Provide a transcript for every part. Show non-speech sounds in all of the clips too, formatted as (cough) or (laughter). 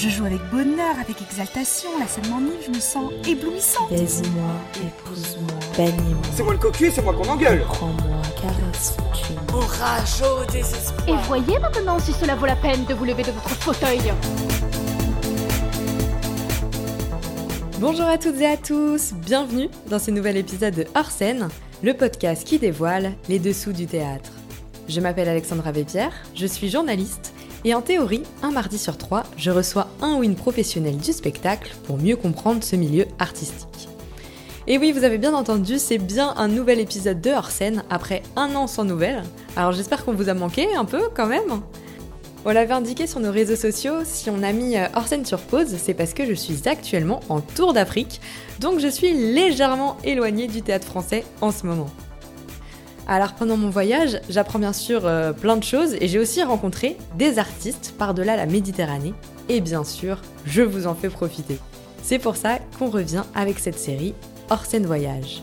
Je joue avec bonheur, avec exaltation, la scène m'enivre, je me sens éblouissante. Baise-moi, épouse-moi, bannis-moi. C'est moi le cocu, c'est moi qu'on engueule. Prends-moi, caresse, au désespoir. Et voyez maintenant si cela vaut la peine de vous lever de votre fauteuil. Bonjour à toutes et à tous, bienvenue dans ce nouvel épisode de Hors scène, le podcast qui dévoile les dessous du théâtre. Je m'appelle Alexandra Vépierre, je suis journaliste et en théorie, un mardi sur trois, je reçois un ou une professionnelle du spectacle pour mieux comprendre ce milieu artistique. Et oui, vous avez bien entendu, c'est bien un nouvel épisode de Hors scène après un an sans nouvelles. Alors j'espère qu'on vous a manqué un peu quand même. On l'avait indiqué sur nos réseaux sociaux, si on a mis hors scène sur pause, c'est parce que je suis actuellement en tour d'Afrique, donc je suis légèrement éloignée du théâtre français en ce moment. Alors pendant mon voyage, j'apprends bien sûr euh, plein de choses et j'ai aussi rencontré des artistes par-delà la Méditerranée, et bien sûr, je vous en fais profiter. C'est pour ça qu'on revient avec cette série scène voyage.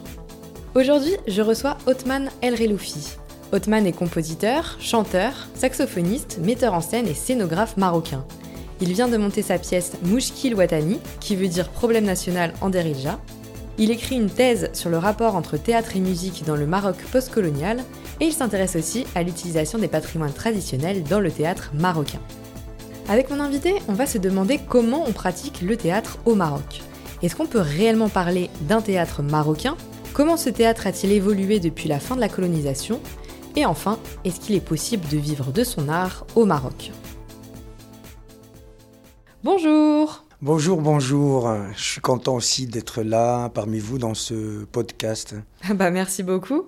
Aujourd'hui, je reçois Othman El Reloufi, Othman est compositeur, chanteur, saxophoniste, metteur en scène et scénographe marocain. Il vient de monter sa pièce Mouchkil Watani, qui veut dire problème national en Derilja. Il écrit une thèse sur le rapport entre théâtre et musique dans le Maroc postcolonial, et il s'intéresse aussi à l'utilisation des patrimoines traditionnels dans le théâtre marocain. Avec mon invité, on va se demander comment on pratique le théâtre au Maroc. Est-ce qu'on peut réellement parler d'un théâtre marocain? Comment ce théâtre a-t-il évolué depuis la fin de la colonisation? Et enfin, est-ce qu'il est possible de vivre de son art au Maroc? Bonjour Bonjour, bonjour. Je suis content aussi d'être là parmi vous dans ce podcast. bah merci beaucoup.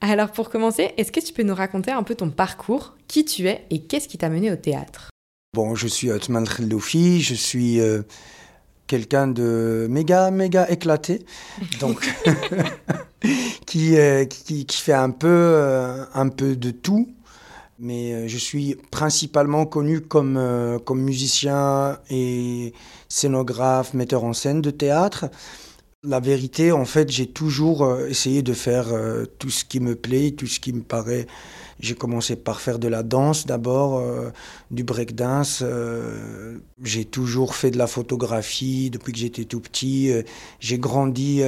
Alors pour commencer, est-ce que tu peux nous raconter un peu ton parcours, qui tu es et qu'est-ce qui t'a mené au théâtre? Bon, je suis Othman Kheldoufi, je suis euh, quelqu'un de méga, méga éclaté. Donc, (laughs) (laughs) qui, euh, qui, qui, fait un peu, euh, un peu de tout. Mais euh, je suis principalement connu comme, comme musicien et scénographe, metteur en scène de théâtre. La vérité, en fait, j'ai toujours essayé de faire tout ce qui me plaît, tout ce qui me paraît j'ai commencé par faire de la danse d'abord, euh, du breakdance. Euh, j'ai toujours fait de la photographie depuis que j'étais tout petit. Euh, j'ai grandi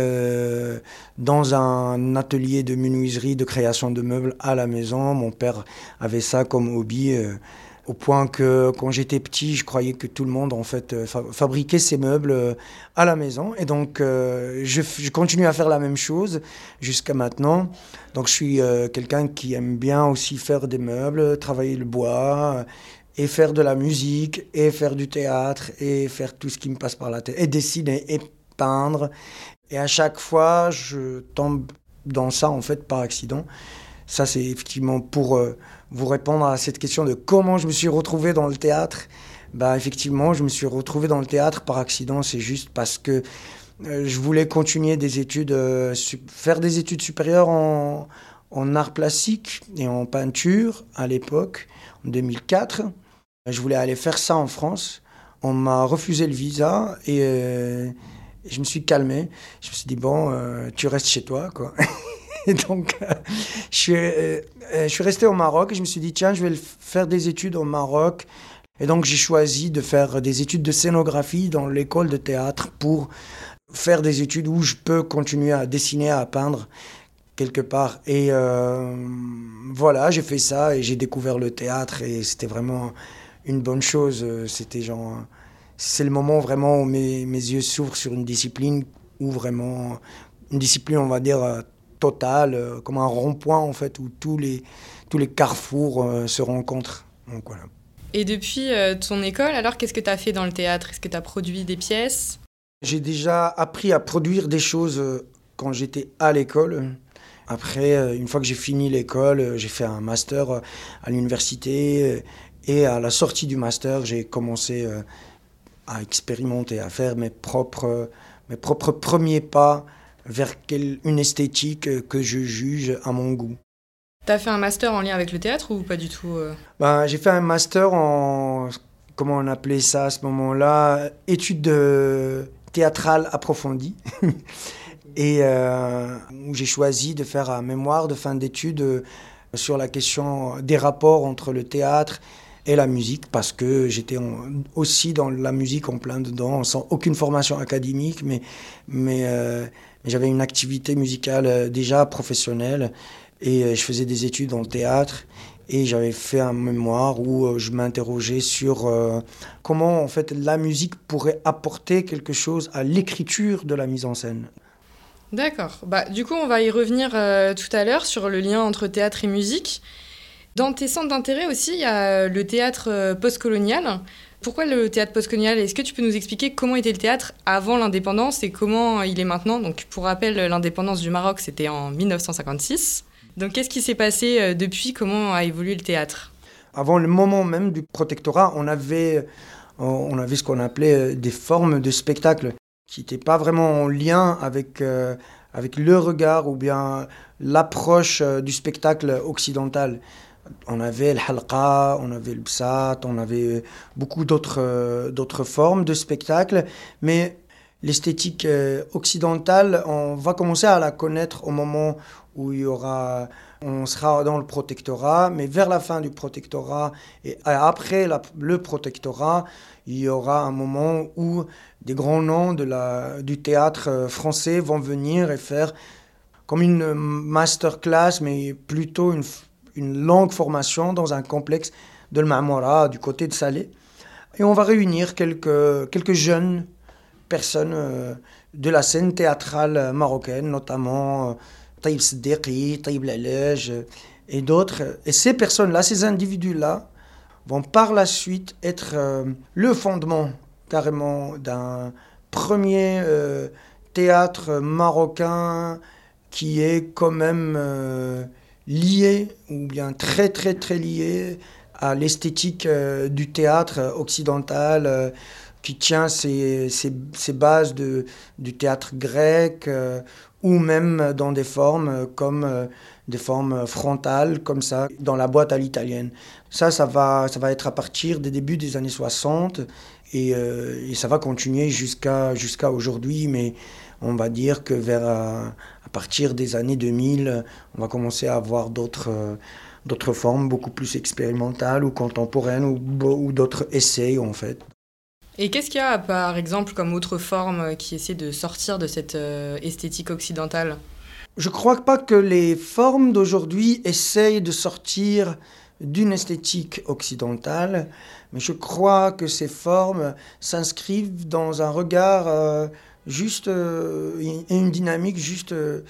dans un atelier de menuiserie, de création de meubles à la maison. Mon père avait ça comme hobby au point que quand j'étais petit, je croyais que tout le monde en fait euh, fabriquait ses meubles euh, à la maison. Et donc, euh, je, continue à faire la même chose jusqu'à maintenant. Donc, je suis quelqu'un qui aime bien aussi faire des meubles, travailler le bois et faire de la musique et faire du théâtre et faire tout ce qui me passe par la tête et dessiner et peindre. Et à chaque fois, je tombe dans ça en fait par accident. Ça, c'est effectivement pour vous répondre à cette question de comment je me suis retrouvé dans le théâtre. Bah, effectivement, je me suis retrouvé dans le théâtre par accident. C'est juste parce que euh, je voulais continuer des études, euh, faire des études supérieures en, en art plastique et en peinture à l'époque, en 2004. Je voulais aller faire ça en France. On m'a refusé le visa et, euh, je me suis calmé. Je me suis dit, bon, tu restes chez toi, quoi. (laughs) Et donc, euh, je, suis, euh, euh, je suis resté au Maroc et je me suis dit, tiens, je vais faire des études au Maroc. Et donc, j'ai choisi de faire des études de scénographie dans l'école de théâtre pour faire des études où je peux continuer à dessiner, à peindre quelque part. Et voilà, j'ai fait ça et j'ai découvert le théâtre et c'était vraiment une bonne chose. C'était genre, c'est le moment vraiment où mes, mes yeux s'ouvrent sur une discipline où vraiment, une discipline, on va dire, total, euh, comme un rond-point en fait, où tous les, tous les carrefours euh, se rencontrent. Donc, voilà. Et depuis euh, ton école, alors qu'est-ce que tu as fait dans le théâtre? Est-ce que tu as produit des pièces? J'ai déjà appris à produire des choses quand j'étais à l'école. Après, une fois que j'ai fini l'école, j'ai fait un master à l'université. Et à la sortie du master, j'ai commencé à expérimenter, à faire mes propres, mes propres premiers pas vers une esthétique que je juge à mon goût. T'as fait un master en lien avec le théâtre ou pas du tout euh? Ben, J'ai fait un master en, comment on appelait ça à ce moment-là, études théâtrales approfondies. (laughs) et euh, où j'ai choisi de faire un mémoire de fin d'études euh, sur la question des rapports entre le théâtre et la musique parce que j'étais aussi dans la musique en plein dedans, sans aucune formation académique, mais, mais, euh, j'avais une activité musicale euh, déjà professionnelle et euh, je faisais des études en théâtre et j'avais fait un mémoire où je m'interrogeais sur comment en fait la musique pourrait apporter quelque chose à l'écriture de la mise en scène. D'accord. Bah, du coup, on va y revenir tout à l'heure sur le lien entre théâtre et musique. Dans tes centres d'intérêt aussi, il y a le théâtre euh, postcolonial. Pourquoi le théâtre postcolonial? Est-ce que tu peux nous expliquer comment était le théâtre avant l'indépendance et comment il est maintenant? Donc, pour rappel, l'indépendance du Maroc, c'était en 1956. Donc, qu'est-ce qui s'est passé euh, depuis? Comment a évolué le théâtre? Avant le moment même du protectorat, on avait, on avait ce qu'on appelait euh, des formes de spectacle qui n'étaient pas vraiment en lien avec, avec le regard ou bien l'approche du spectacle occidental on avait le halqa, on avait le psat, on avait beaucoup d'autres euh, d'autres formes de spectacles, mais l'esthétique euh, occidentale, on va commencer à la connaître au moment où il y aura, on sera dans le protectorat, mais vers la fin du protectorat et après le protectorat, il y aura un moment où des grands noms de la, du théâtre euh, français vont venir et faire comme une masterclass, mais plutôt une une longue formation dans un complexe de l'Mamora du côté de Salé. Et on va réunir quelques, quelques jeunes personnes euh, de la scène théâtrale marocaine, notamment euh, Taïb Siddiqui, Taïb Lalej euh, et d'autres. Et ces personnes-là, ces individus-là, vont par la suite être le fondement carrément d'un premier théâtre marocain qui est quand même lié, ou bien très très très lié à l'esthétique euh, du théâtre occidental euh, qui tient ses, ses, bases de, du théâtre grec euh, ou même dans des formes comme des formes frontales comme ça dans la boîte à l'italienne. Ça, ça va, ça va être à partir des débuts des années 60 et, et ça va continuer jusqu'à jusqu'à aujourd'hui, mais on va dire que vers partir des années 2000, on va commencer à avoir d'autres euh, d'autres formes beaucoup plus expérimentales ou contemporaines ou, d'autres essais en fait. Et qu'est-ce qu'il y a par exemple comme autre forme qui essaie de sortir de cette euh, esthétique occidentale? Je ne crois pas que les formes d'aujourd'hui essayent de sortir d'une esthétique occidentale, mais je crois que ces formes s'inscrivent dans un regard euh, juste euh, une dynamique juste euh,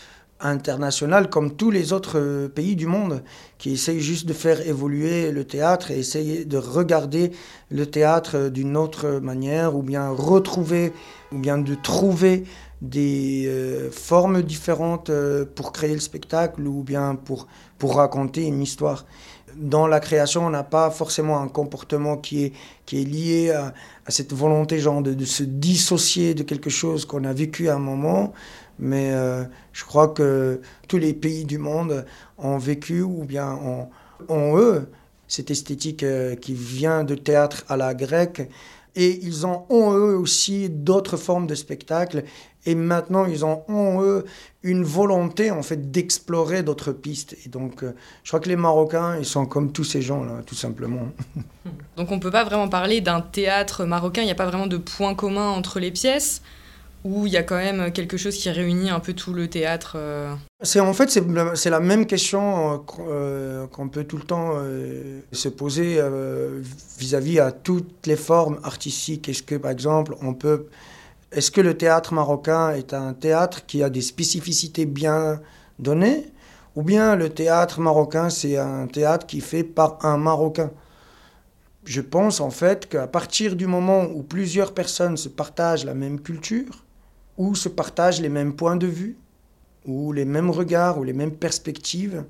internationale comme tous les autres euh, pays du monde qui essayent juste de faire évoluer le théâtre et essayer de regarder le théâtre d'une autre manière ou bien retrouver ou bien de trouver des formes différentes pour créer le spectacle ou bien pour, pour raconter une histoire dans la création, on n'a pas forcément un comportement qui est, qui est lié à, cette volonté genre de, se dissocier de quelque chose qu'on a vécu à un moment. Mais euh, je crois que tous les pays du monde ont vécu ou bien ont, ont eux cette esthétique euh, qui vient de théâtre à la grecque. Et ils ont, ont eux aussi d'autres formes de spectacles et maintenant, ils ont en eux une volonté en fait d'explorer d'autres pistes. Et donc, euh, je crois que les Marocains, ils sont comme tous ces gens-là, tout simplement. (laughs) donc, on ne peut pas vraiment parler d'un théâtre marocain. Il n'y a pas vraiment de point commun entre les pièces? Ou il y a quand même quelque chose qui réunit un peu tout le théâtre euh? C'est en fait c'est la même question euh, qu'on peut tout le temps se poser vis-à-vis -vis à toutes les formes artistiques. Est-ce que par exemple on peut est-ce que le théâtre marocain est un théâtre qui a des spécificités bien données Ou bien le théâtre marocain, c'est un théâtre qui est fait par un Marocain? Je pense en fait qu'à partir du moment où plusieurs personnes se partagent la même culture, ou se partagent les mêmes points de vue, ou les mêmes regards, ou les mêmes perspectives,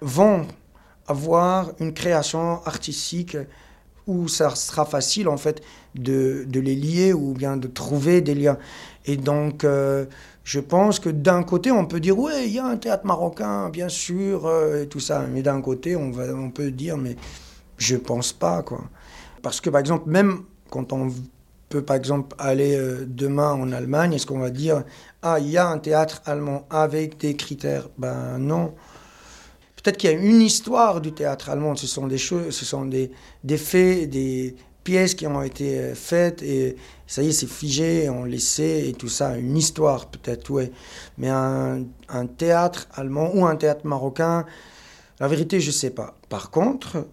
vont avoir une création artistique où ça sera facile en fait de, de, les lier ou bien de trouver des liens. Et donc, euh, je pense que d'un côté, on peut dire, oui, il y a un théâtre marocain, bien sûr, euh, et tout ça. Mais d'un côté, on, va, on peut dire, mais je pense pas, quoi. Parce que, par exemple, même quand on peut, par exemple, aller euh, demain en Allemagne, est-ce qu'on va dire, ah, il y a un théâtre allemand avec des critères? Ben non. Peut-être qu'il y a une histoire du théâtre allemand. Ce sont des choses, ce sont des, faits, des pièces qui ont été euh, faites et ça y est, c'est figé, on les et tout ça. Une histoire peut-être, oui. Mais un, un théâtre allemand ou un théâtre marocain, la vérité, je ne sais pas. Par contre,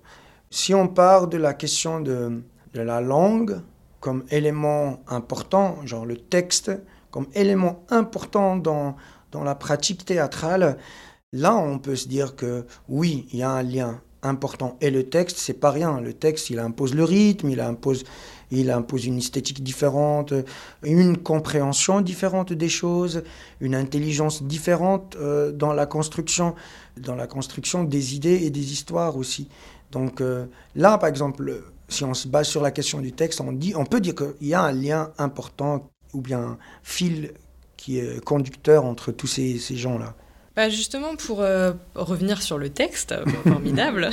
si on part de la question de, de la langue comme élément important, genre le texte, comme élément important dans, dans la pratique théâtrale, là, on peut se dire que oui, il y a un lien important. Et le texte, c'est pas rien. Le texte, il impose le rythme, il impose, il impose une esthétique différente, une compréhension différente des choses, une intelligence différente euh, dans la construction, dans la construction des idées et des histoires aussi. Donc euh, là, par exemple, si on se base sur la question du texte, on, dit, on peut dire qu'il y a un lien important ou bien un fil qui est conducteur entre tous ces, ces gens-là. Bah justement, pour euh, revenir sur le texte, formidable,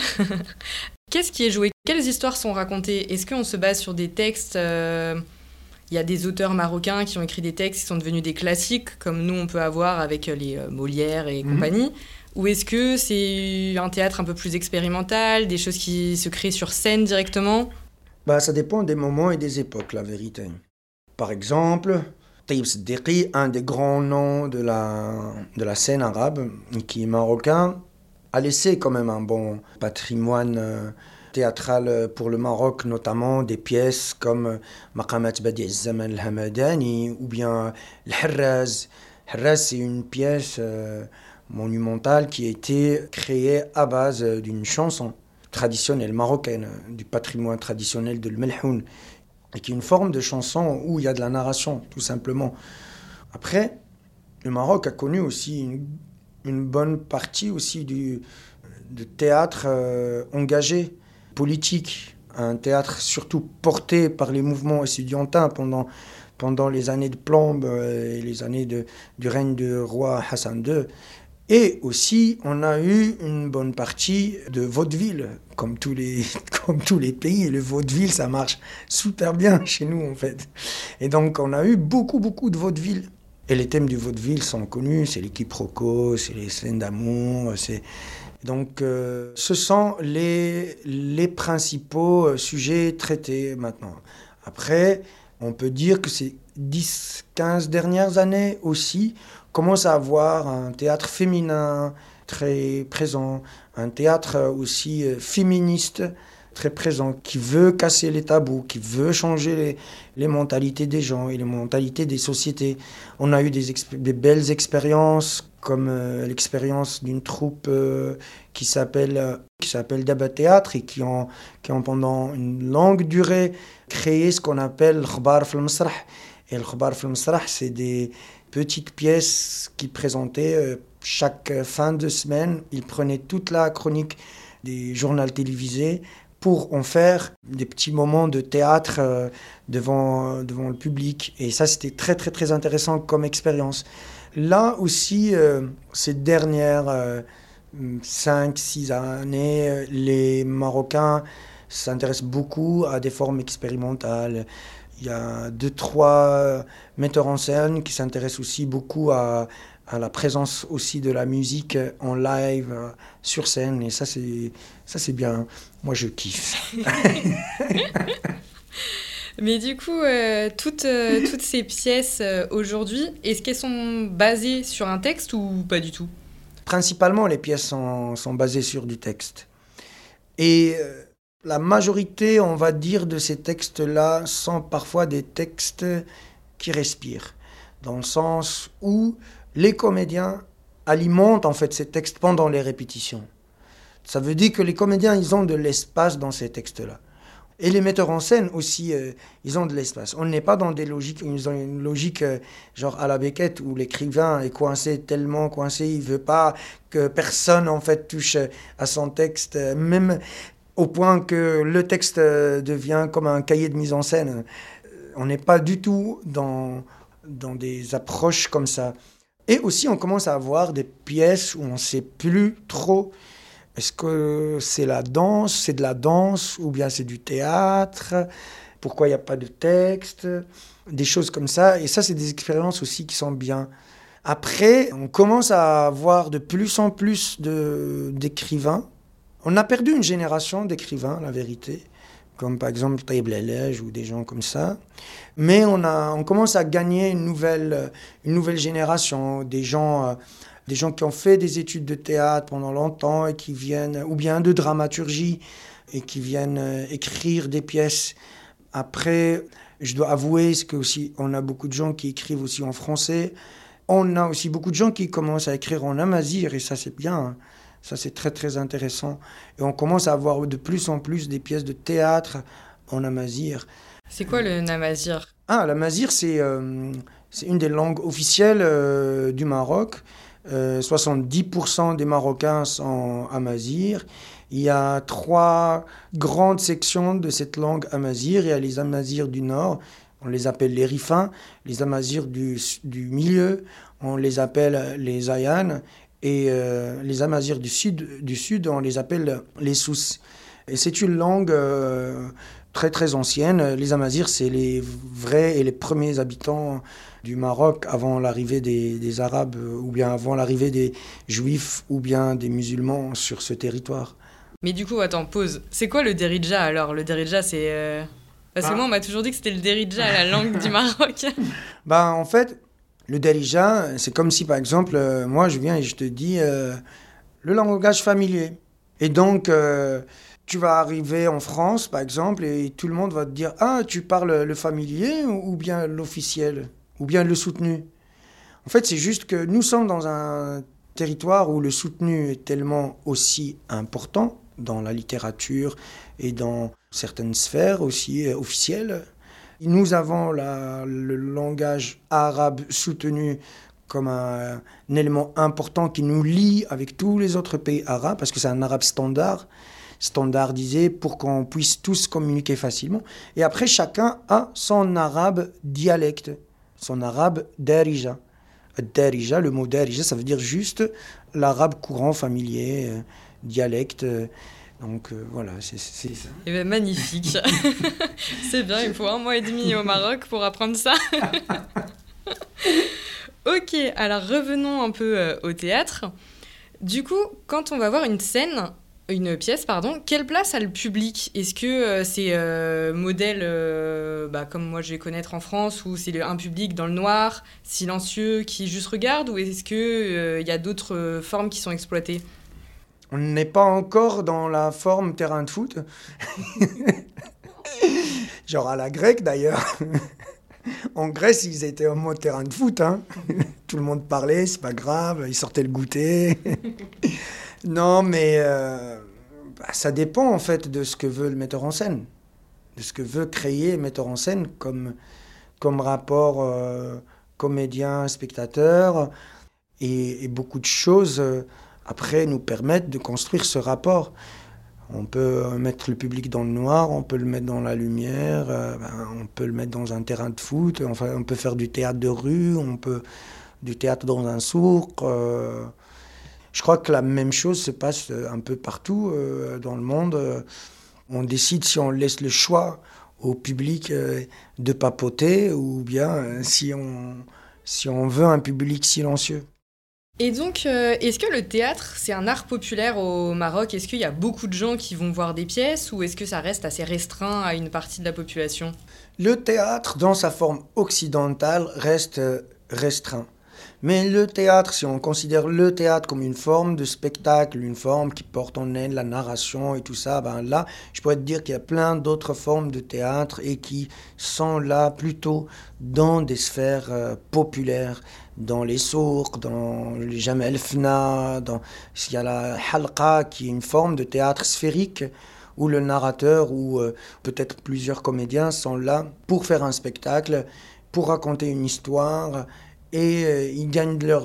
(laughs) qu'est-ce qui est joué? Quelles histoires sont racontées? Est-ce qu'on se base sur des textes euh, Il y a des auteurs marocains qui ont écrit des textes qui sont devenus des classiques, comme nous on peut avoir avec les euh, Molières et Mhm. compagnie? Ou est-ce que c'est un théâtre un peu plus expérimental, des choses qui se créent sur scène directement? Bah, ça dépend des moments et des époques, la vérité. Par exemple, Un des grands noms de la, de la scène arabe, qui est marocain, a laissé quand même un bon patrimoine euh, théâtral euh, pour le Maroc, notamment des pièces comme euh, Maqamat Badi Zaman al-Hamadani ou bien Al-Harraz. Harraz, c'est une pièce monumentale qui a été créée à base d'une chanson traditionnelle marocaine, du patrimoine traditionnel de l'Melhoun, et qui est une forme de chanson où il y a de la narration, tout simplement. Après, le Maroc a connu aussi une, bonne partie aussi du, de théâtre euh, engagé, politique, un théâtre surtout porté par les mouvements étudiantins pendant, pendant les années de plombe euh, et les années du règne du roi Hassan II. Et aussi, on a eu une bonne partie de vaudeville, comme tous les, (laughs) comme tous les pays. Le vaudeville, ça marche super bien (laughs) chez nous, en fait. Et donc, on a eu beaucoup, beaucoup de vaudeville. Et les thèmes du vaudeville sont connus, c'est les quiproquos, c'est les scènes d'amour. Donc, euh, ce sont les, les principaux euh, sujets traités maintenant. Après, on peut dire que ces 10, 15 dernières années aussi, commence à avoir un théâtre féminin très présent, un théâtre aussi euh, féministe très présent, qui veut casser les tabous, qui veut changer les, mentalités des gens et les mentalités des sociétés. On a eu des, belles expériences, comme euh, l'expérience d'une troupe euh, qui s'appelle euh, Daba Théâtre et qui ont, qui ont pendant une longue durée créé ce qu'on appelle le Khbar fil Masrah. Et le Khbar fil Masrah, c'est des petites pièces qui présentaient euh, chaque fin de semaine. Ils prenaient toute la chronique des journaux télévisés pour en faire des petits moments de théâtre euh, devant, devant le public. Et ça, c'était très, très, très intéressant comme expérience. Là aussi, euh, ces dernières 5-6 années, euh, les Marocains s'intéressent beaucoup à des formes expérimentales. Il y a deux, trois metteurs en scène qui s'intéressent aussi beaucoup à, à la présence aussi de la musique en live euh, sur scène. Et ça, c'est ça c'est bien. Moi, je kiffe. (laughs) Mais du coup, euh, toutes, euh, toutes ces pièces euh, aujourd'hui, est-ce qu'elles sont basées sur un texte ou pas du tout? Principalement, les pièces sont, sont basées sur du texte. Et la majorité, on va dire, de ces textes-là sont parfois des textes qui respirent, dans le sens où les comédiens alimentent en fait ces textes pendant les répétitions. Ça veut dire que les comédiens, ils ont de l'espace dans ces textes-là. Et les metteurs en scène aussi, euh, ils ont de l'espace. On n'est pas dans des logiques, ils ont une logique euh, genre à la Beckett où l'écrivain est coincé, tellement coincé, il veut pas que personne en fait touche à son texte, euh, même au point que le texte euh, devient comme un cahier de mise en scène. On n'est pas du tout dans, dans des approches comme ça. Et aussi, on commence à avoir des pièces où on ne sait plus trop est-ce que c'est la danse, c'est de la danse ou bien c'est du théâtre Pourquoi il n'y a pas de texte Des choses comme ça. Et ça, c'est des expériences aussi qui sont bien. Après, on commence à avoir de plus en plus d'écrivains. On a perdu une génération d'écrivains, la vérité, comme par exemple Taïb ou des gens comme ça. Mais on, a, on commence à gagner une nouvelle, une nouvelle génération, des gens, euh, des gens qui ont fait des études de théâtre pendant longtemps et qui viennent, ou bien de dramaturgie, et qui viennent euh, écrire des pièces. Après, je dois avouer que aussi, on a beaucoup de gens qui écrivent aussi en français. On a aussi beaucoup de gens qui commencent à écrire en amazir, et ça c'est bien. Ça c'est très très intéressant. Et on commence à avoir de plus en plus des pièces de théâtre en amazir. C'est quoi le namazir Ah, l'amazir, c'est euh, c'est une des langues officielles euh, du Maroc. Euh, 70% des Marocains sont amazir. Il y a trois grandes sections de cette langue amazir. Il y a les amazirs du nord, on les appelle les rifins. Les amazirs du, du milieu, on les appelle les ayanes. Et euh, les amazirs du sud, du sud, on les appelle les sous. Et c'est une langue euh, très très ancienne. Les Amazirs, c'est les vrais et les premiers habitants du Maroc avant l'arrivée des, des Arabes, euh, ou bien avant l'arrivée des Juifs, ou bien des musulmans sur ce territoire. Mais du coup, attends, pause. C'est quoi le Derija alors? Le Derija, c'est. euh, Parce que Ah. moi, on m'a toujours dit que c'était le Derija, la langue du Maroc. (laughs) Ben, en fait, le Darija, c'est comme si par exemple, euh, moi je viens et je te dis euh, le langage familier. Et donc, euh, tu vas arriver en France, par exemple, et tout le monde va te dire Ah, tu parles le familier ou bien l'officiel Ou bien le soutenu En fait, c'est juste que nous sommes dans un territoire où le soutenu est tellement aussi important dans la littérature et dans certaines sphères aussi officielles. Nous avons le langage arabe soutenu comme un, un élément important qui nous lie avec tous les autres pays arabes, parce que c'est un arabe standard, standardisé pour qu'on puisse tous communiquer facilement. Et après, chacun a son arabe dialecte, son arabe darija. Darija, le mot darija, ça veut dire juste l'arabe courant, familier, euh, dialecte. Donc euh, voilà, c'est ça. Eh ben, magnifique. (laughs) c'est bien, il faut un mois et demi au Maroc pour apprendre ça. (laughs) ok, alors revenons un peu euh, au théâtre. Du coup, quand on va voir une scène, une pièce, pardon, quelle place a le public? Est-ce que euh, c'est modèle, bah, comme moi je vais connaître en France, où c'est un public dans le noir, silencieux, qui juste regarde, ou est-ce qu'il y a d'autres formes qui sont exploitées? On n'est pas encore dans la forme terrain de foot. (laughs) Genre à la grecque d'ailleurs. En Grèce, ils étaient en mode terrain de foot. hein. Tout le monde parlait, c'est pas grave, ils sortaient le goûter. non, mais euh, bah, ça dépend en fait de ce que veut le metteur en scène. De ce que veut créer le metteur en scène comme, comme rapport euh, comédien-spectateur. Et, et beaucoup de choses. euh, après nous permettent de construire ce rapport. On peut mettre le public dans le noir, on peut le mettre dans la lumière, euh, ben, on peut le mettre dans un terrain de foot, enfin, on peut faire du théâtre de rue, on peut du théâtre dans un souk. euh. je crois que la même chose se passe euh, un peu partout dans le monde. On décide si on laisse le choix au public de papoter ou bien si on, si on veut un public silencieux. Et donc, euh, est-ce que le théâtre, c'est un art populaire au Maroc? Est-ce qu'il y a beaucoup de gens qui vont voir des pièces ou est-ce que ça reste assez restreint à une partie de la population? Le théâtre, dans sa forme occidentale, reste euh, restreint. Mais le théâtre, si on considère le théâtre comme une forme de spectacle, une forme qui porte en elle la narration et tout ça, ben là, je pourrais te dire qu'il y a plein d'autres formes de théâtre et qui sont là plutôt dans des sphères euh, populaires, dans les sourds, dans les jamel fna, dans il y a la halqa qui est une forme de théâtre sphérique où le narrateur ou euh, peut-être plusieurs comédiens sont là pour faire un spectacle, pour raconter une histoire et euh, ils gagnent leur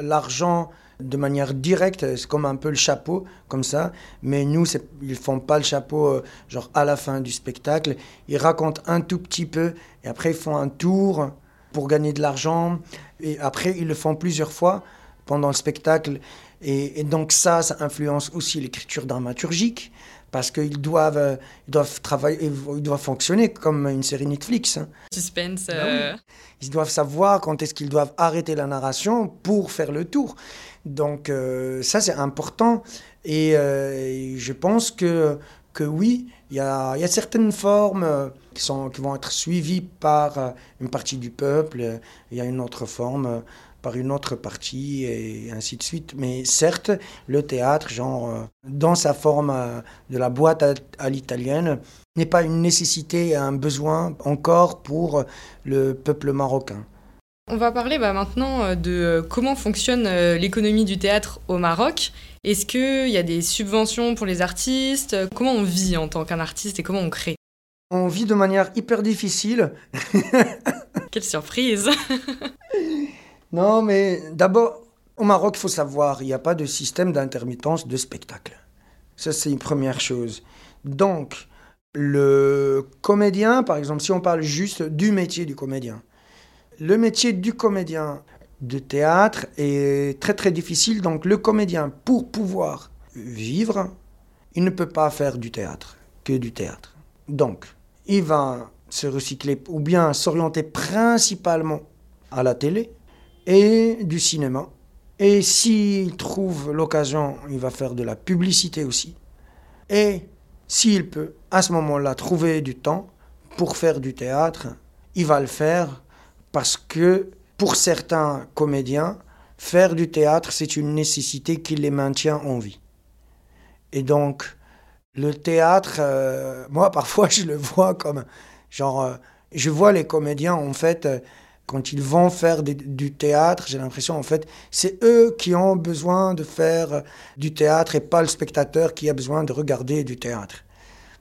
l'argent de manière directe, c'est comme un peu le chapeau, comme ça. Mais nous, ils font pas le chapeau, euh, genre à la fin du spectacle. Ils racontent un tout petit peu et après ils font un tour pour gagner de l'argent. Et après, ils le font plusieurs fois pendant le spectacle. Et, et donc ça, ça influence aussi l'écriture dramaturgique parce qu'ils doivent, euh, ils doivent travailler, ils doivent fonctionner comme une série Netflix. hein. Suspense. Bah euh, Ils doivent savoir quand est-ce qu'ils doivent arrêter la narration pour faire le tour. Donc euh, ça, c'est important. Et, euh, et je pense que, que oui, il y a, certaines formes euh, qui, vont être suivies par euh, une partie du peuple. euh, Il y a une autre forme par une autre partie et ainsi de suite. Mais certes, le théâtre, genre, dans sa forme de la boîte à, l'italienne, n'est pas une nécessité un besoin encore pour le peuple marocain. On va parler bah, maintenant de comment fonctionne l'économie du théâtre au Maroc. Est-ce qu'il y a des subventions pour les artistes? Comment on vit en tant qu'un artiste et comment on crée? On vit de manière hyper difficile. (laughs) Quelle surprise (laughs) Non, mais d'abord, au Maroc, il faut savoir, il n'y a pas de système d'intermittence de spectacle. Ça, c'est une première chose. Donc, le comédien, par exemple, si on parle juste du métier du comédien, le métier du comédien de théâtre est très très difficile. Donc, le comédien, pour pouvoir vivre, il ne peut pas faire du théâtre, que du théâtre. Donc, il va se recycler ou bien s'orienter principalement à la télé et du cinéma. Et s'il trouve l'occasion, il va faire de la publicité aussi. Et s'il peut, à ce moment-là, trouver du temps pour faire du théâtre, il va le faire parce que pour certains comédiens, faire du théâtre, c'est une nécessité qui les maintient en vie. Et donc, le théâtre, euh, moi, (laughs) parfois, je le vois comme, genre, euh, je vois les comédiens, en fait, euh, quand ils vont faire du théâtre, j'ai l'impression, en fait, c'est eux qui ont besoin de faire du théâtre et pas le spectateur qui a besoin de regarder du théâtre.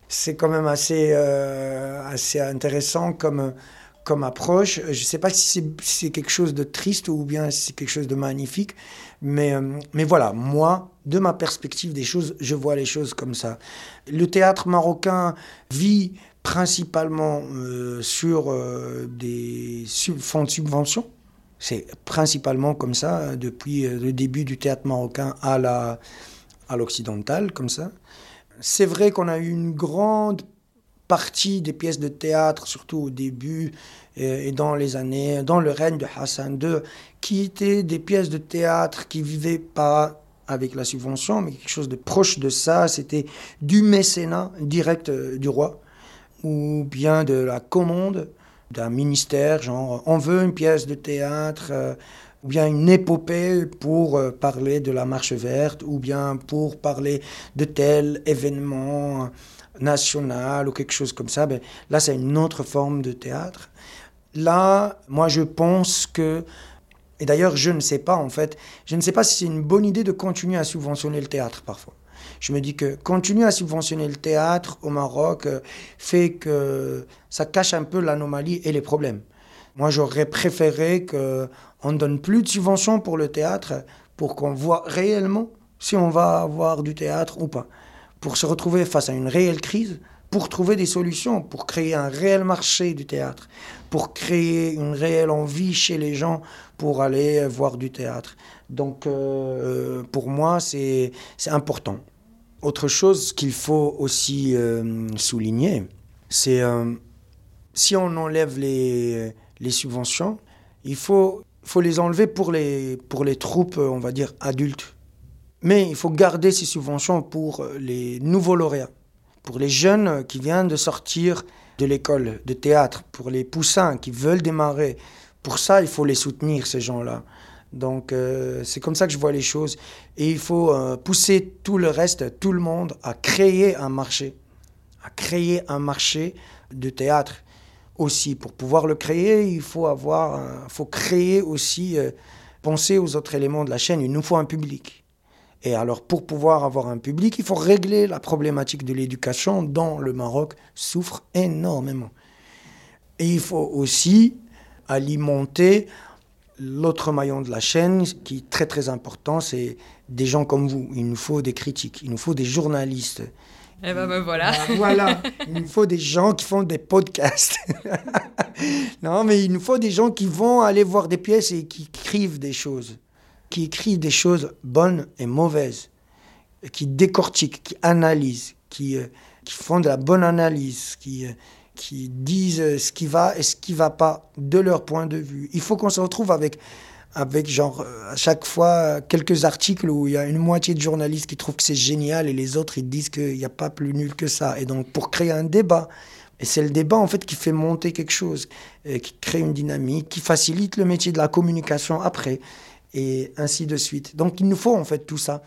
C'est quand même assez, assez intéressant comme, comme approche. Je ne sais pas si c'est quelque chose de triste ou bien si c'est quelque chose de magnifique, mais, euh, mais voilà, moi, de ma perspective des choses, je vois les choses comme ça. Le théâtre marocain vit principalement euh, sur euh, des fonds de subvention. C'est principalement comme ça depuis le début du théâtre marocain à la à l'occidental, comme ça. C'est vrai qu'on a eu une grande partie des pièces de théâtre, surtout au début euh, et dans les années, dans le règne de Hassan II, qui étaient des pièces de théâtre qui vivaient pas avec la subvention, mais quelque chose de proche de ça. C'était du mécénat direct euh, du roi, ou bien de la commande d'un ministère, genre on veut une pièce de théâtre, euh, ou bien une épopée pour parler de la marche verte, ou bien pour parler de tel événement national ou quelque chose comme ça. Ben, là, c'est une autre forme de théâtre. Là, moi, je pense que et d'ailleurs, je ne sais pas, en fait, je ne sais pas si c'est une bonne idée de continuer à subventionner le théâtre parfois. Je me dis que continuer à subventionner le théâtre au Maroc euh, fait que ça cache un peu l'anomalie et les problèmes. Moi, j'aurais préféré qu'on ne donne plus de subventions pour le théâtre pour qu'on voit réellement si on va avoir du théâtre ou pas. Pour se retrouver face à une réelle crise, pour trouver des solutions, pour créer un réel marché du théâtre, pour créer une réelle envie chez les gens pour aller voir du théâtre. Donc, euh, pour moi, c'est important. Autre chose qu'il faut aussi euh, souligner, c'est euh, si on enlève les, les subventions, il faut, faut les enlever pour les, pour les troupes, on va dire, adultes. Mais il faut garder ces subventions pour les nouveaux lauréats, pour les jeunes qui viennent de sortir de l'école de théâtre, pour les poussins qui veulent démarrer. Pour ça, il faut les soutenir, ces gens-là. Donc, euh, c'est comme ça que je vois les choses. Et il faut euh, pousser tout le reste, tout le monde, à créer un marché. À créer un marché de théâtre aussi. Pour pouvoir le créer, il faut avoir, faut créer aussi, euh, penser aux autres éléments de la chaîne. Il nous faut un public. Et alors, pour pouvoir avoir un public, il faut régler la problématique de l'éducation dont le Maroc souffre énormément. Et il faut aussi alimenter l'autre maillon de la chaîne, qui est très très important, c'est des gens comme vous. Il nous faut des critiques, il nous faut des journalistes. Eh ben, ben voilà. Ah, voilà, (laughs) il nous faut des gens qui font des podcasts. (laughs) non, mais il nous faut des gens qui vont aller voir des pièces et qui écrivent des choses, qui écrivent des choses bonnes et mauvaises, qui décortiquent, qui analysent, qui, euh, font de la bonne analyse, qui, euh, disent euh, ce qui va et ce qui va pas de leur point de vue. Il faut qu'on se retrouve avec, avec genre, à chaque fois, quelques articles où il y a une moitié de journalistes qui trouvent que c'est génial et les autres, ils disent qu'il n'y a pas plus nul que ça. Et donc, pour créer un débat, et c'est le débat, en fait, qui fait monter quelque chose, qui crée une dynamique, qui facilite le métier de la communication après, et ainsi de suite. Donc, il nous faut, en fait, tout ça.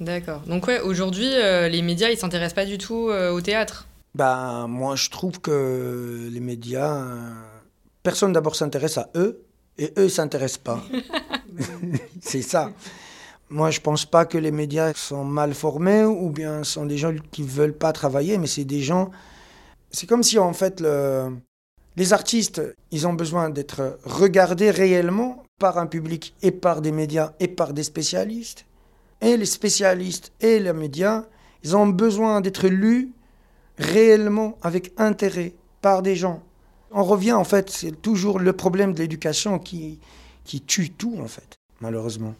D'accord. Donc ouais, aujourd'hui, euh, les médias, ils s'intéressent pas du tout euh, au théâtre. Ben, moi, je trouve que les médias, euh, personne d'abord s'intéresse à eux et eux s'intéressent pas. (laughs) (laughs) c'est ça. Moi, je pense pas que les médias sont mal formés ou bien sont des gens qui veulent pas travailler, mais c'est des gens. C'est comme si en fait le- les artistes, ils ont besoin d'être regardés réellement par un public et par des médias et par des spécialistes. Et les spécialistes et les médias, ils ont besoin d'être lus réellement avec intérêt par des gens. On revient en fait, c'est toujours le problème de l'éducation qui, tue tout en fait, malheureusement.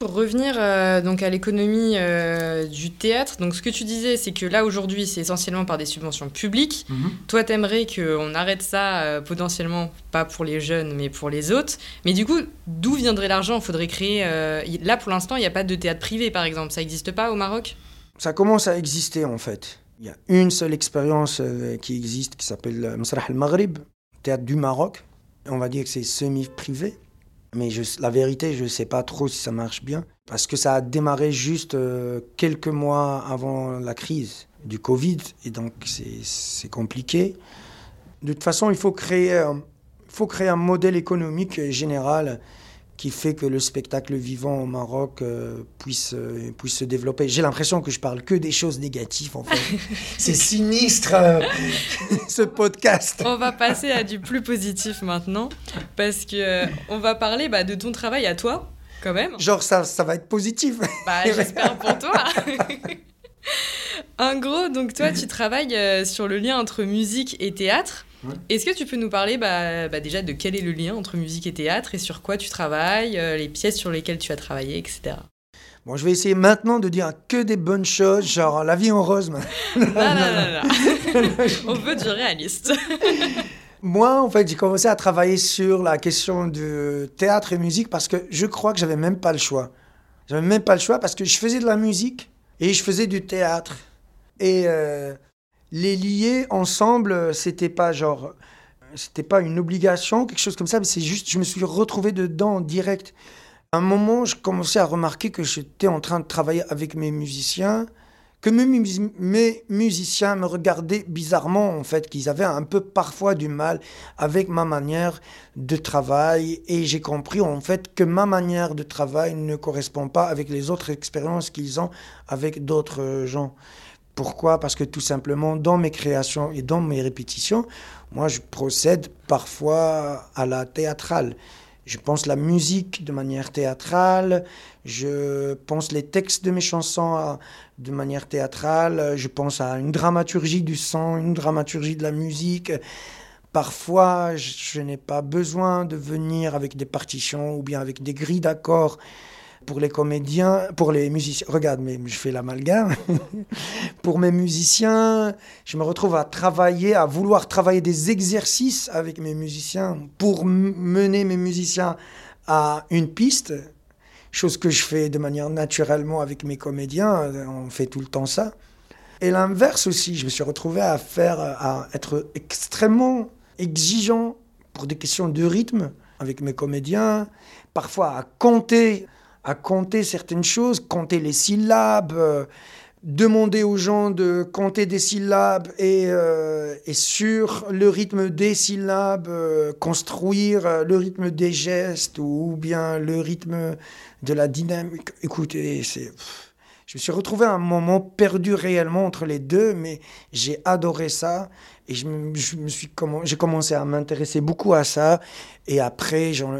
Pour revenir euh, donc à l'économie euh, du théâtre, donc ce que tu disais, c'est que là aujourd'hui, c'est essentiellement par des subventions publiques. Toi, t'aimerais qu'on arrête ça euh, potentiellement, pas pour les jeunes, mais pour les autres. Mais du coup, d'où viendrait l'argent? Il faudrait créer. Là, pour l'instant, il n'y a pas de théâtre privé, par exemple. Ça n'existe pas au Maroc? Ça commence à exister en fait. Il y a une seule expérience qui existe qui s'appelle Masrah al-Maghrib, théâtre du Maroc. On va dire que c'est semi-privé. Mais la vérité, je ne sais pas trop si ça marche bien. Parce que ça a démarré juste euh, quelques mois avant la crise du Covid. Et donc, c'est- compliqué. De toute façon, il faut créer, un modèle économique général qui fait que le spectacle vivant au Maroc euh, puisse, euh, puisse se développer. J'ai l'impression que je parle que des choses négatives, en fait. (laughs) C'est sinistre, euh, (laughs) ce podcast. On va passer à du plus positif maintenant, parce que on va parler bah, de ton travail à toi, quand même. Genre, ça, ça va être positif. (laughs) Bah, j'espère pour toi. en gros, donc toi, tu travailles sur le lien entre musique et théâtre. Ouais. Est-ce que tu peux nous parler bah, bah, déjà de quel est le lien entre musique et théâtre et sur quoi tu travailles, euh, les pièces sur lesquelles tu as travaillé, etc. Bon, je vais essayer maintenant de dire que des bonnes choses, genre la vie en rose. non, (laughs) non, non. On veut du réaliste. (laughs) Moi, en fait, j'ai commencé à travailler sur la question de théâtre et musique parce que je crois que j'avais même pas le choix. J'avais même pas le choix parce que je faisais de la musique et je faisais du théâtre. Et euh, les lier ensemble, c'était pas genre, c'était pas une obligation, quelque chose comme ça, mais c'est juste, je me suis retrouvé dedans en direct. À un moment, je commençais à remarquer que j'étais en train de travailler avec mes musiciens, que mes, mes musiciens me regardaient bizarrement, en fait, qu'ils avaient un peu parfois du mal avec ma manière de travail. Et j'ai compris, en fait, que ma manière de travail ne correspond pas avec les autres expériences qu'ils ont avec d'autres gens. Pourquoi? Parce que tout simplement, dans mes créations et dans mes répétitions, moi, je procède parfois à la théâtrale. Je pense la musique de manière théâtrale, je pense les textes de mes chansons à- de manière théâtrale, je pense à une dramaturgie du son, une dramaturgie de la musique. Parfois, je n'ai pas besoin de venir avec des partitions ou bien avec des grilles d'accords pour les comédiens, pour les musiciens. Regarde, mais je fais l'amalgame. (laughs) pour mes musiciens, je me retrouve à travailler, à vouloir travailler des exercices avec mes musiciens pour mener mes musiciens à une piste, chose que je fais de manière naturellement avec mes comédiens, euh, on fait tout le temps ça. Et l'inverse aussi, je me suis retrouvé à faire, à être extrêmement exigeant pour des questions de rythme avec mes comédiens, parfois à compter, à compter certaines choses, compter les syllabes, euh, demander aux gens de compter des syllabes et, euh, et sur le rythme des syllabes, euh, construire le rythme des gestes ou bien le rythme de la dynamique. Écoutez, Je me suis retrouvé à un moment perdu réellement entre les deux, mais j'ai adoré ça et je me, je me j'ai commencé à m'intéresser beaucoup à ça. Et après, j'en,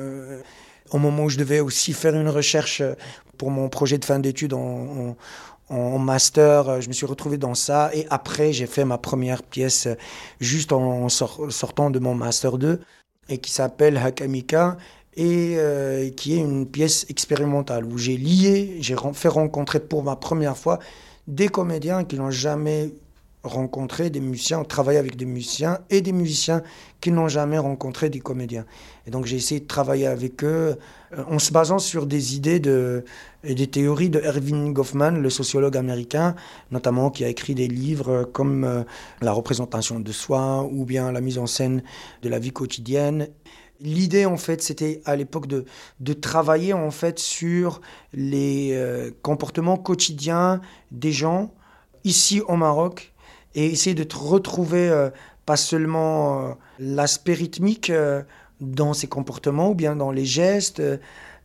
au moment où je devais aussi faire une recherche pour mon projet de fin d'études en, master, euh, je me suis retrouvé dans ça. Et après, j'ai fait ma première pièce euh, juste en sor- sortant de mon master 2 et qui s'appelle Hakamika et euh, qui est une pièce expérimentale où j'ai lié, j'ai fait rencontrer pour ma première fois des comédiens qui n'ont jamais rencontré des musiciens, travaillé avec des musiciens et des musiciens qui n'ont jamais rencontré des comédiens. Et donc j'ai essayé de travailler avec eux euh, en se basant sur des idées de, et des théories de Erving Goffman, le sociologue américain, notamment qui a écrit des livres comme euh, La représentation de soi ou bien La mise en scène de la vie quotidienne. L'idée, en fait, c'était à l'époque de, de travailler en fait sur les euh, comportements quotidiens des gens ici au Maroc et essayer de retrouver euh, pas seulement euh, l'aspect rythmique euh, dans ses comportements ou bien dans les gestes,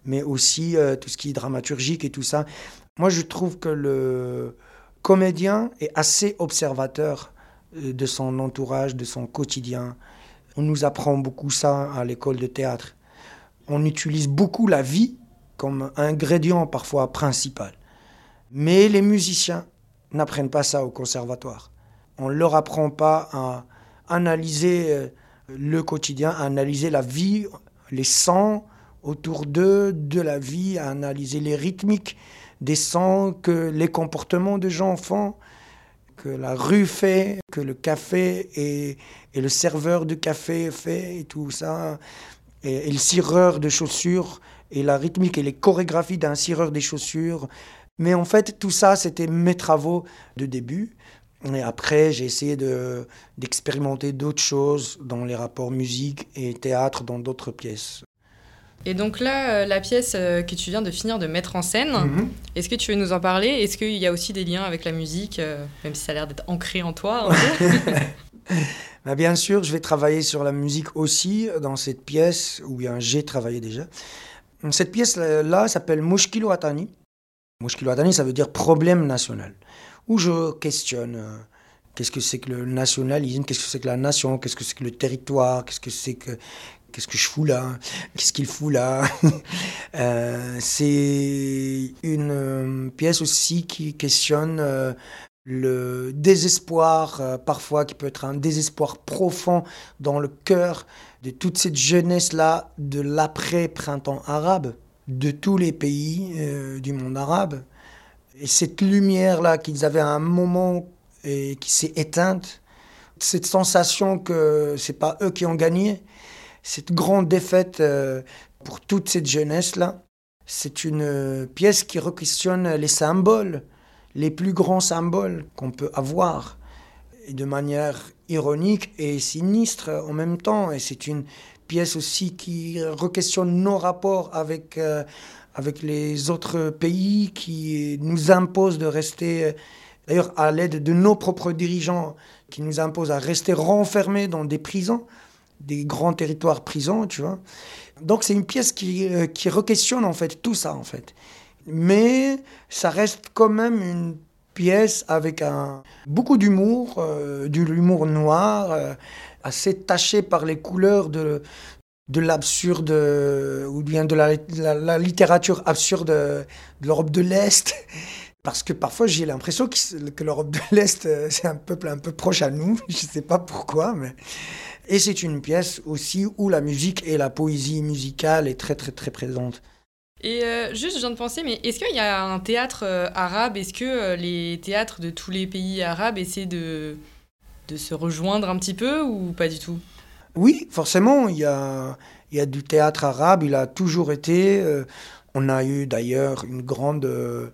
mais aussi tout ce qui est dramaturgique et tout ça. Moi, je trouve que le comédien est assez observateur de son entourage, de son quotidien. On nous apprend beaucoup ça à l'école de théâtre. On utilise beaucoup la vie comme ingrédient parfois principal. Mais les musiciens n'apprennent pas ça au conservatoire on ne leur apprend pas à analyser euh, le quotidien, à analyser la vie, les sons autour d'eux, de la vie, à analyser les rythmiques des sons que les comportements de gens font, que la rue fait, que le café et, le serveur de café fait, et tout ça, et, et le cireur de chaussures, et la rythmique et les chorégraphies d'un cireur des chaussures. Mais en fait, tout ça, c'était mes travaux de début. Et après, j'ai essayé de, d'expérimenter d'autres choses dans les rapports musique et théâtre dans d'autres pièces. Et donc là, euh, la pièce euh, que tu viens de finir de mettre en scène, Mhm. est-ce que tu veux nous en parler? Est-ce qu'il y a aussi des liens avec la musique, euh, même si ça a l'air d'être ancré en toi (laughs) Bah, bien sûr, je vais travailler sur la musique aussi dans cette pièce, où bien j'ai travaillé déjà. Cette pièce-là s'appelle Mushkil Watani. Mushkil Watani, ça veut dire problème national. Où je questionne qu'est-ce que c'est que le nationalisme, qu'est-ce que c'est que la nation, qu'est-ce que c'est que le territoire, qu'est-ce que c'est que. Qu'est-ce que je fous là Qu'est-ce qu'il fout là (laughs) Euh, C'est une euh, pièce aussi qui questionne euh, le désespoir, parfois qui peut être un désespoir profond dans le cœur de toute cette jeunesse-là de l'après-printemps arabe, de tous les pays du monde arabe. Et cette lumière-là qu'ils avaient à un moment et qui s'est éteinte, cette sensation que c'est pas eux qui ont gagné, cette grande défaite euh, pour toute cette jeunesse-là, c'est une euh, pièce qui requestionne les symboles, les plus grands symboles qu'on peut avoir, de manière ironique et sinistre en même temps. Et c'est une pièce aussi qui requestionne nos rapports avec, euh, avec les autres pays, qui nous impose de rester, euh, d'ailleurs à l'aide de nos propres dirigeants, qui nous imposent à rester renfermés dans des prisons, des grands territoires prisons, tu vois. Donc c'est une pièce qui, euh, qui requestionne en fait tout ça en fait. Mais ça reste quand même une pièce avec un, beaucoup d'humour, euh, de l'humour noir, euh, assez taché par les couleurs de, de l'absurde, euh, ou bien de la, littérature absurde de l'Europe de l'Est. (laughs) Parce que parfois j'ai l'impression que, l'Europe de l'Est, euh, (laughs) c'est un peuple un peu proche à nous, (laughs) je ne sais pas pourquoi, mais... Et c'est une pièce aussi où la musique et la poésie musicale est très très très présente. Et euh, juste, je viens de penser, mais est-ce qu'il y a un théâtre arabe? Est-ce que les théâtres de tous les pays arabes essaient de, de se rejoindre un petit peu ou pas du tout? Oui, forcément, il y a, y a du théâtre arabe, il a toujours été. euh, on a eu d'ailleurs une grande euh,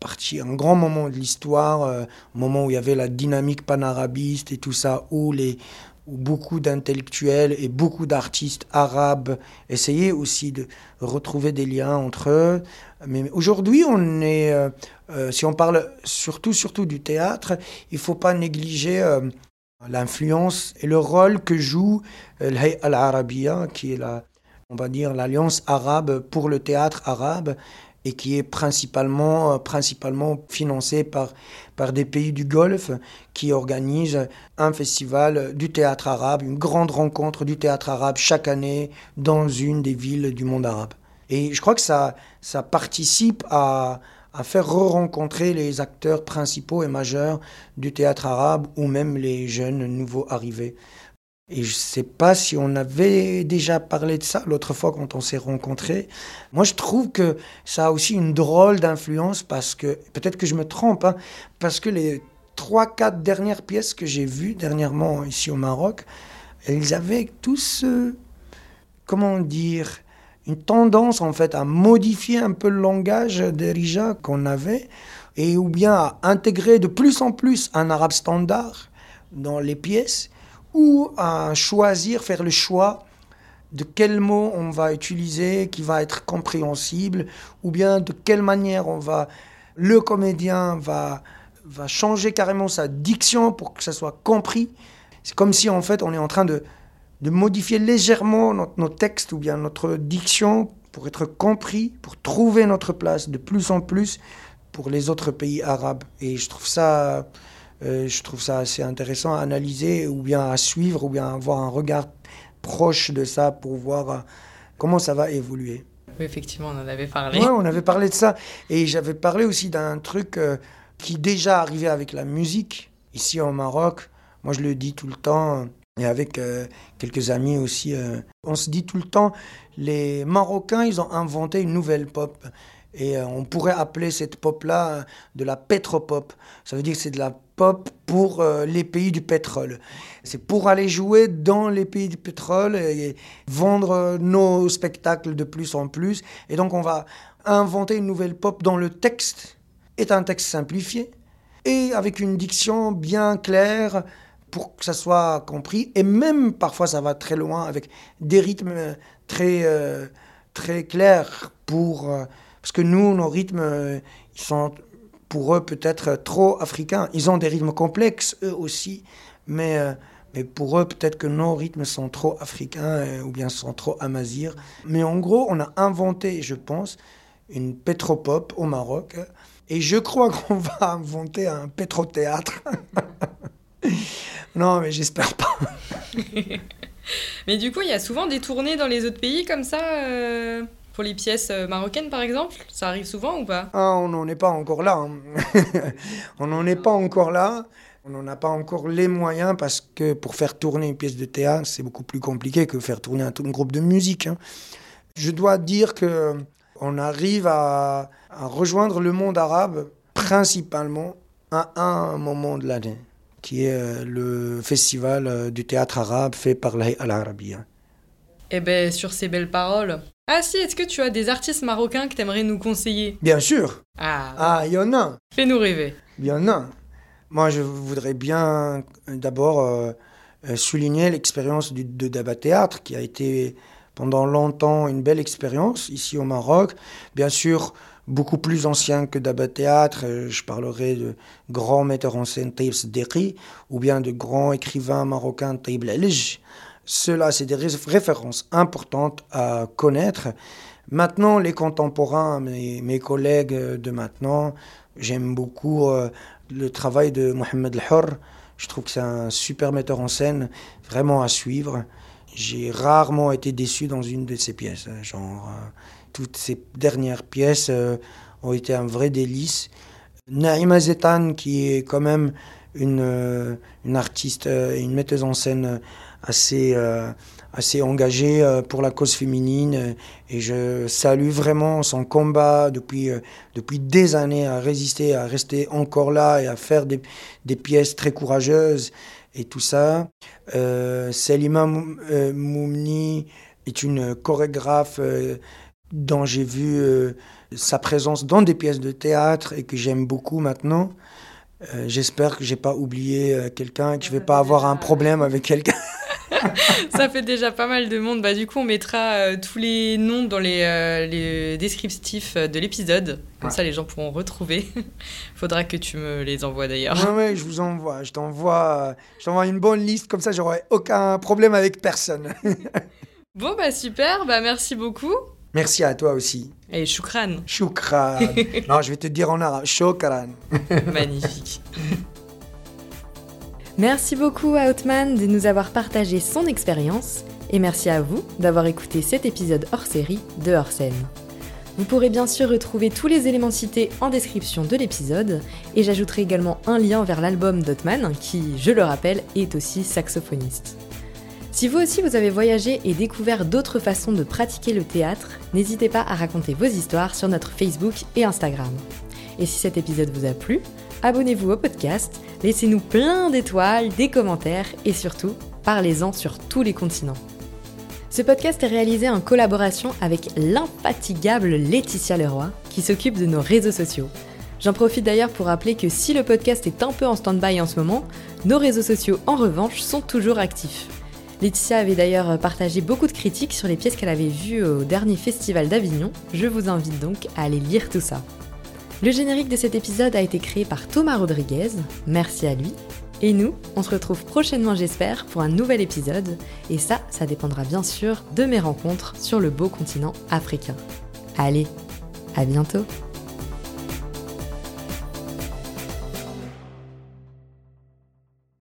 partie, un grand moment de l'histoire, euh, moment où il y avait la dynamique panarabiste et tout ça, où, les, où beaucoup d'intellectuels et beaucoup d'artistes arabes essayaient aussi de retrouver des liens entre eux. Mais aujourd'hui, on est, euh, euh, si on parle surtout, surtout du théâtre, il faut pas négliger euh, l'influence et le rôle que joue euh, l'Hay'a al-Arabiya, qui est la, on va dire l'alliance arabe pour le théâtre arabe et qui est principalement, euh, principalement financée par, par des pays du Golfe qui organisent un festival du théâtre arabe, une grande rencontre du théâtre arabe chaque année dans une des villes du monde arabe. Et je crois que ça, ça participe à, à faire re-rencontrer les acteurs principaux et majeurs du théâtre arabe ou même les jeunes nouveaux arrivés. Et je ne sais pas si on avait déjà parlé de ça l'autre fois quand on s'est rencontrés. Moi, je trouve que ça a aussi une drôle d'influence parce que, peut-être que je me trompe, hein, parce que les trois, quatre dernières pièces que j'ai vues dernièrement ici au Maroc, elles avaient tous, euh, comment dire, une tendance en fait à modifier un peu le langage Rija qu'on avait et ou bien à intégrer de plus en plus un arabe standard dans les pièces ou à choisir, faire le choix de quel mot on va utiliser qui va être compréhensible, ou bien de quelle manière on va, le comédien va, va changer carrément sa diction pour que ça soit compris. C'est comme si en fait on est en train de, de modifier légèrement notre, nos textes ou bien notre diction pour être compris, pour trouver notre place de plus en plus pour les autres pays arabes. Et je trouve ça euh, je trouve ça assez intéressant à analyser ou bien à suivre ou bien avoir un regard proche de ça pour voir euh, comment ça va évoluer. Oui, effectivement, on en avait parlé. Oui, on avait parlé de ça. Et j'avais parlé aussi d'un truc euh, qui déjà arrivait avec la musique ici au Maroc. Moi, je le dis tout le temps. Et avec quelques amis aussi, on se dit tout le temps, les Marocains, ils ont inventé une nouvelle pop. Et on pourrait appeler cette pop-là de la pétropop. Ça veut dire que c'est de la pop pour euh, les pays du pétrole. C'est pour aller jouer dans les pays du pétrole et vendre nos spectacles de plus en plus. Et donc on va inventer une nouvelle pop dont le texte est un texte simplifié et avec une diction bien claire pour que ça soit compris. Et même parfois ça va très loin avec des rythmes très, euh, très clairs pour... Euh, parce que nous, nos rythmes, ils sont pour eux peut-être trop africains. Ils ont des rythmes complexes, eux aussi, mais, euh, mais pour eux peut-être que nos rythmes sont trop africains euh, ou bien sont trop amazirs. Mais en gros, on a inventé, je pense, une pétropop au Maroc. Et je crois (laughs) qu'on va inventer un pétrothéâtre. (laughs) non, mais j'espère pas. (laughs) mais du coup, il y a souvent des tournées dans les autres pays comme ça euh, pour les pièces euh, marocaines, par exemple? Ça arrive souvent ou pas? Ah, On n'en est pas encore là. Hein. (laughs) on n'en est pas encore là. On n'en a pas encore les moyens parce que pour faire tourner une pièce de théâtre, c'est beaucoup plus compliqué que faire tourner un, groupe de musique. Hein. Je dois dire que on arrive à, rejoindre le monde arabe principalement à un moment de l'année, qui est euh, le festival euh, du théâtre arabe fait par l'Al Arabiya. Eh bien, sur ces belles paroles, ah si, est-ce que tu as des artistes marocains que tu aimerais nous conseiller? Bien sûr. Ah. Ah, il y en a. Fais-nous rêver. Il y en a. Moi, je voudrais bien euh, d'abord euh, souligner l'expérience de Daba Théâtre, qui a été pendant longtemps une belle expérience ici au Maroc. Bien sûr, beaucoup plus ancien que Daba Théâtre. Je parlerai de grands metteurs en scène Taïb Sdeki, ou bien de grands écrivains marocains Taïb Lalij. Cela, c'est des références importantes à connaître. Maintenant, les contemporains, mes, mes collègues de maintenant, j'aime beaucoup euh, le travail de Mohamed El Je trouve que c'est un super metteur en scène, vraiment à suivre. J'ai rarement été déçu dans une de ses pièces. Hein, genre, euh, toutes ces dernières pièces euh, ont été un vrai délice. Naïma Zetan, qui est quand même une, une artiste et une metteuse en scène assez, euh, assez engagé euh, pour la cause féminine et je salue vraiment son combat depuis, euh, depuis des années à résister, à rester encore là et à faire des, des pièces très courageuses et tout ça. Euh, Selima Moumni est une chorégraphe dont j'ai vu sa présence dans des pièces de théâtre et que j'aime beaucoup maintenant. J'espère que j'ai pas oublié quelqu'un et que je vais pas avoir un problème avec quelqu'un. (laughs) (laughs) ça fait déjà pas mal de monde. Bah, du coup, on mettra euh, tous les noms dans les, euh, les descriptifs de l'épisode. Comme ça, les gens pourront retrouver. (laughs) Faudra que tu me les envoies d'ailleurs. Oui, ouais, je vous envoie. Je t'envoie, je t'envoie une bonne liste. Comme ça, j'aurai aucun problème avec personne. bon, bah super. Bah, merci beaucoup. Merci à toi aussi. Et shukran. Shukran. (laughs) non, je vais te dire en arabe. Shukran. (laughs) Magnifique. Merci beaucoup à Outman de nous avoir partagé son expérience et merci à vous d'avoir écouté cet épisode hors série de Hors scène. Vous pourrez bien sûr retrouver tous les éléments cités en description de l'épisode et j'ajouterai également un lien vers l'album d'Otman qui, je le rappelle, est aussi saxophoniste. Si vous aussi vous avez voyagé et découvert d'autres façons de pratiquer le théâtre, n'hésitez pas à raconter vos histoires sur notre Facebook et Instagram. Et si cet épisode vous a plu, abonnez-vous au podcast, laissez-nous plein d'étoiles, des commentaires et surtout, parlez-en sur tous les continents. Ce podcast est réalisé en collaboration avec l'infatigable Laetitia Leroy, qui s'occupe de nos réseaux sociaux. J'en profite d'ailleurs pour rappeler que si le podcast est un peu en stand-by en ce moment, nos réseaux sociaux en revanche sont toujours actifs. Laetitia avait d'ailleurs partagé beaucoup de critiques sur les pièces qu'elle avait vues au dernier festival d'Avignon, je vous invite donc à aller lire tout ça. Le générique de cet épisode a été créé par Thomas Rodriguez, merci à lui. Et nous, on se retrouve prochainement j'espère pour un nouvel épisode, et ça, ça dépendra bien sûr de mes rencontres sur le beau continent africain. Allez, à bientôt